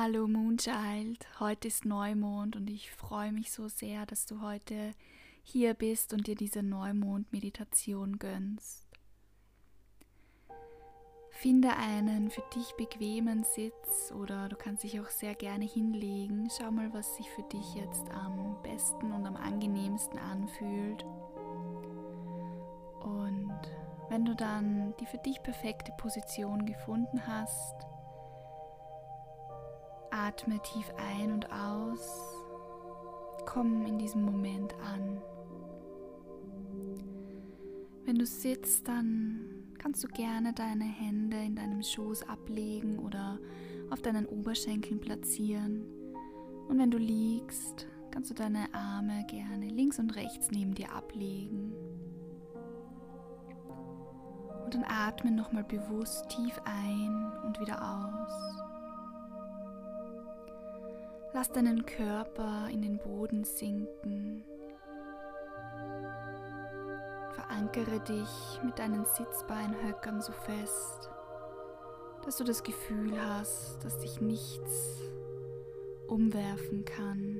Hallo Moonchild, heute ist Neumond und ich freue mich so sehr, dass du heute hier bist und dir diese Neumond-Meditation gönnst. Finde einen für dich bequemen Sitz oder du kannst dich auch sehr gerne hinlegen. Schau mal, was sich für dich jetzt am besten und am angenehmsten anfühlt. Und wenn du dann die für dich perfekte Position gefunden hast, Atme tief ein und aus. Komm in diesem Moment an. Wenn du sitzt, dann kannst du gerne deine Hände in deinem Schoß ablegen oder auf deinen Oberschenkeln platzieren. Und wenn du liegst, kannst du deine Arme gerne links und rechts neben dir ablegen. Und dann atme nochmal bewusst tief ein und wieder aus. Lass deinen Körper in den Boden sinken. Verankere dich mit deinen Sitzbeinhöckern so fest, dass du das Gefühl hast, dass dich nichts umwerfen kann,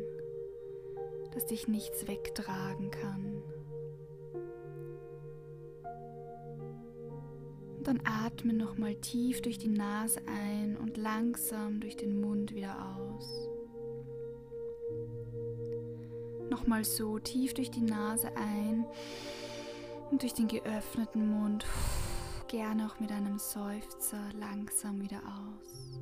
dass dich nichts wegtragen kann. Und dann atme nochmal tief durch die Nase ein und langsam durch den Mund wieder aus. Nochmal so tief durch die Nase ein und durch den geöffneten Mund gerne auch mit einem Seufzer langsam wieder aus.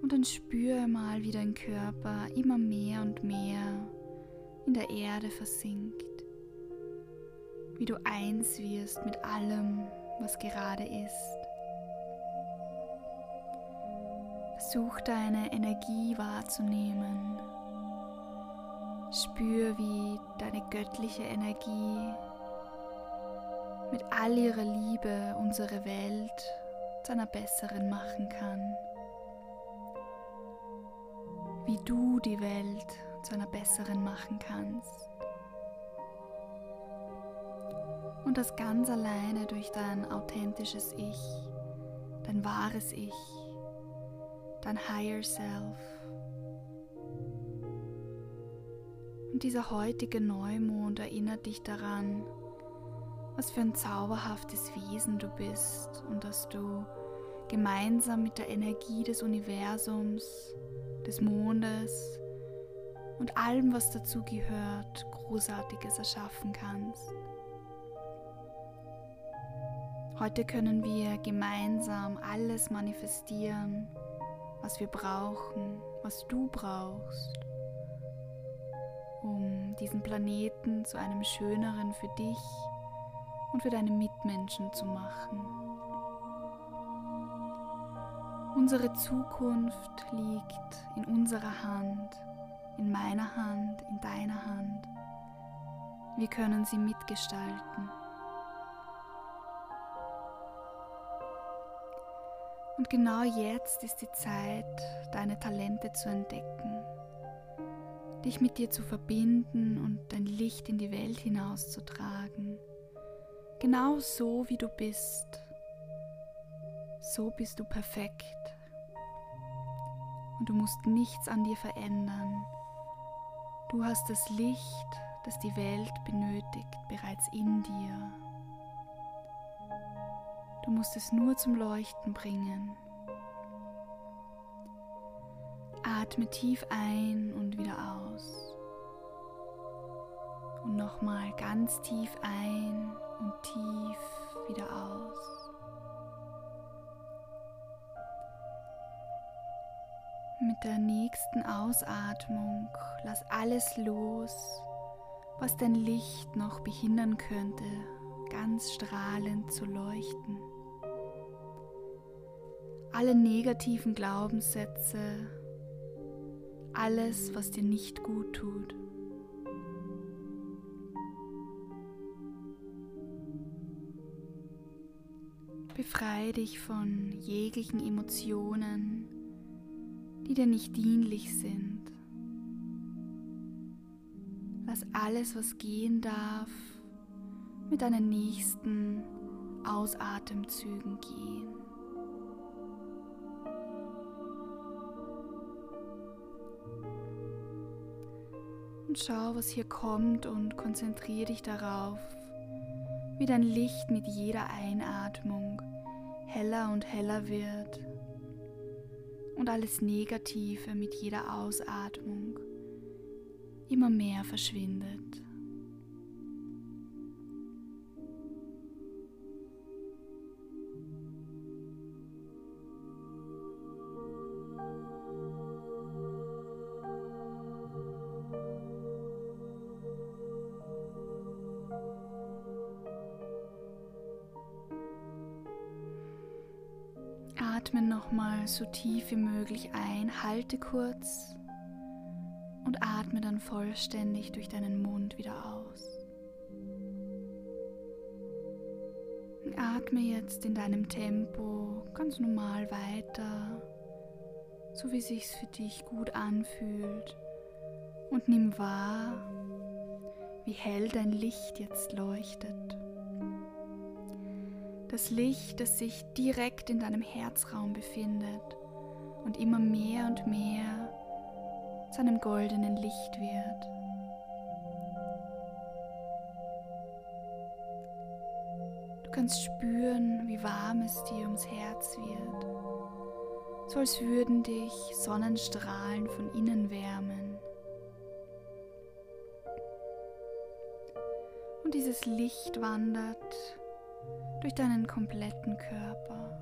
Und dann spüre mal, wie dein Körper immer mehr und mehr in der Erde versinkt. Wie du eins wirst mit allem, was gerade ist. Versuch deine Energie wahrzunehmen. Spür, wie deine göttliche Energie mit all ihrer Liebe unsere Welt zu einer besseren machen kann. Wie du die Welt zu einer besseren machen kannst. Und das ganz alleine durch dein authentisches Ich, dein wahres Ich dein Higher Self. Und dieser heutige Neumond erinnert dich daran, was für ein zauberhaftes Wesen du bist und dass du gemeinsam mit der Energie des Universums, des Mondes und allem, was dazu gehört, Großartiges erschaffen kannst. Heute können wir gemeinsam alles manifestieren, was wir brauchen, was du brauchst, um diesen Planeten zu einem schöneren für dich und für deine Mitmenschen zu machen. Unsere Zukunft liegt in unserer Hand, in meiner Hand, in deiner Hand. Wir können sie mitgestalten. Und genau jetzt ist die Zeit, deine Talente zu entdecken, dich mit dir zu verbinden und dein Licht in die Welt hinauszutragen. Genau so, wie du bist. So bist du perfekt. Und du musst nichts an dir verändern. Du hast das Licht, das die Welt benötigt, bereits in dir. Du musst es nur zum Leuchten bringen. Atme tief ein und wieder aus. Und nochmal ganz tief ein und tief wieder aus. Mit der nächsten Ausatmung lass alles los, was dein Licht noch behindern könnte, ganz strahlend zu leuchten alle negativen Glaubenssätze, alles, was dir nicht gut tut. Befreie dich von jeglichen Emotionen, die dir nicht dienlich sind. Lass alles, was gehen darf, mit deinen nächsten Ausatemzügen gehen. Und schau, was hier kommt und konzentriere dich darauf, wie dein Licht mit jeder Einatmung heller und heller wird und alles Negative mit jeder Ausatmung immer mehr verschwindet. Atme nochmal so tief wie möglich ein, halte kurz und atme dann vollständig durch deinen Mund wieder aus. Atme jetzt in deinem Tempo ganz normal weiter, so wie sich's für dich gut anfühlt und nimm wahr, wie hell dein Licht jetzt leuchtet. Das Licht, das sich direkt in deinem Herzraum befindet und immer mehr und mehr zu einem goldenen Licht wird. Du kannst spüren, wie warm es dir ums Herz wird, so als würden dich Sonnenstrahlen von innen wärmen. Und dieses Licht wandert durch deinen kompletten Körper.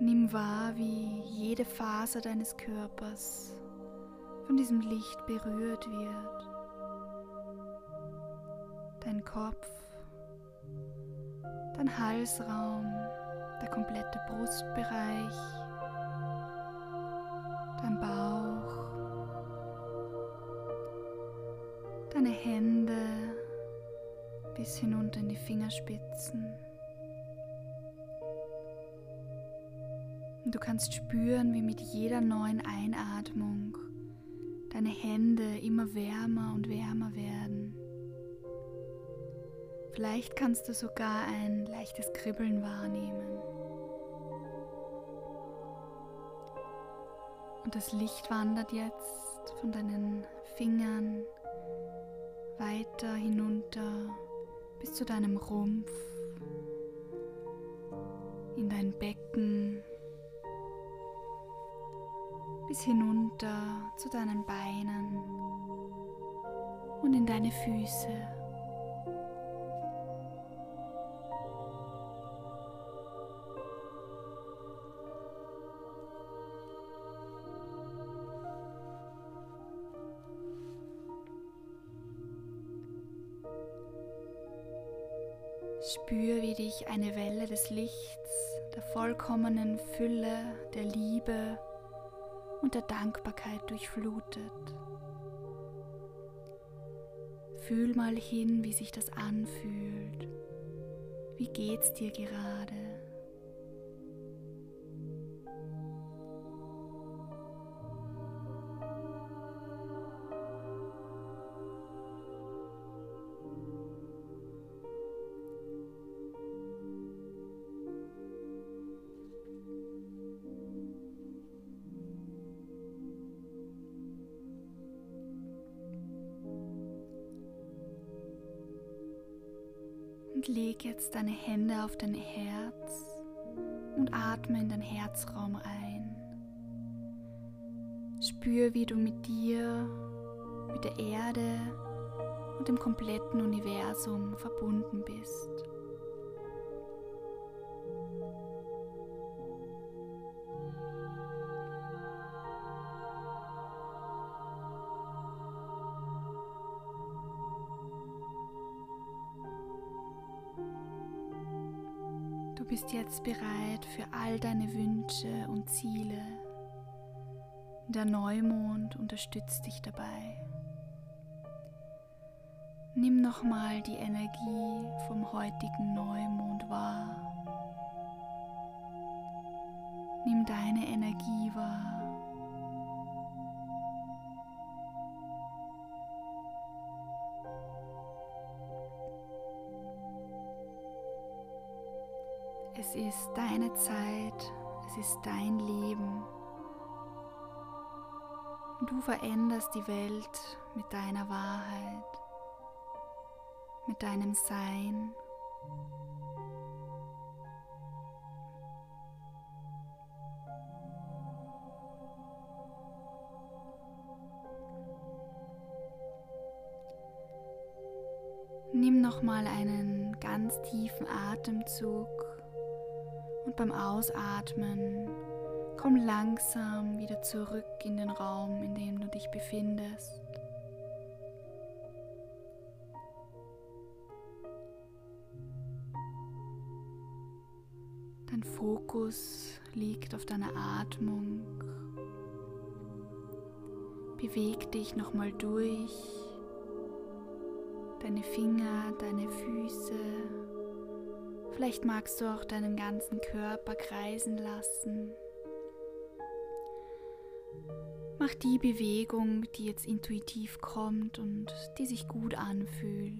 Nimm wahr, wie jede Faser deines Körpers von diesem Licht berührt wird. Dein Kopf, dein Halsraum, der komplette Brustbereich, Und du kannst spüren, wie mit jeder neuen Einatmung deine Hände immer wärmer und wärmer werden. Vielleicht kannst du sogar ein leichtes Kribbeln wahrnehmen. Und das Licht wandert jetzt von deinen Fingern weiter hinunter bis zu deinem Rumpf, in dein Becken, bis hinunter zu deinen Beinen und in deine Füße. Spür, wie dich eine Welle des Lichts, der vollkommenen Fülle, der Liebe und der Dankbarkeit durchflutet. Fühl mal hin, wie sich das anfühlt. Wie geht's dir gerade? Und leg jetzt deine Hände auf dein Herz und atme in dein Herzraum ein. Spür, wie du mit dir, mit der Erde und dem kompletten Universum verbunden bist. Bist jetzt bereit für all deine Wünsche und Ziele. Der Neumond unterstützt dich dabei. Nimm nochmal die Energie vom heutigen Neumond wahr. Nimm deine Energie wahr. Es ist deine Zeit, Es ist dein Leben. Du veränderst die Welt mit deiner Wahrheit, mit deinem Sein. Nimm nochmal einen ganz tiefen Atemzug und beim Ausatmen komm langsam wieder zurück in den Raum, in dem du dich befindest. Dein Fokus liegt auf deiner Atmung. Beweg dich nochmal durch deine Finger, deine Füße. Vielleicht magst du auch deinen ganzen Körper kreisen lassen. Mach die Bewegung, die jetzt intuitiv kommt und die sich gut anfühlt.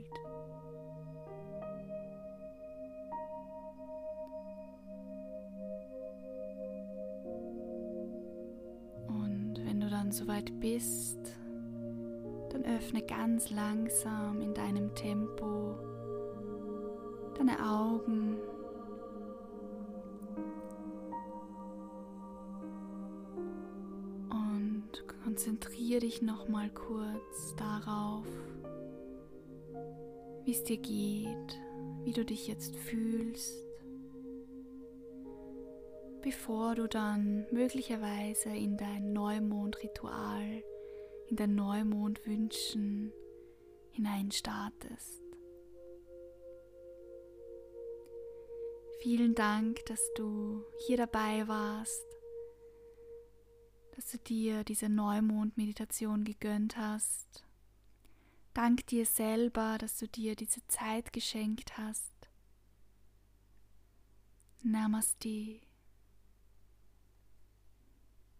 Und wenn du dann soweit bist, dann öffne ganz langsam in deinem Tempo deine Augen. Und konzentriere dich noch mal kurz darauf, wie es dir geht, wie du dich jetzt fühlst, bevor du dann möglicherweise in dein Neumondritual in dein Neumondwünschen hineinstartest. Vielen Dank, dass du hier dabei warst, dass du dir diese Neumond-Meditation gegönnt hast. Dank dir selber, dass du dir diese Zeit geschenkt hast. Namaste.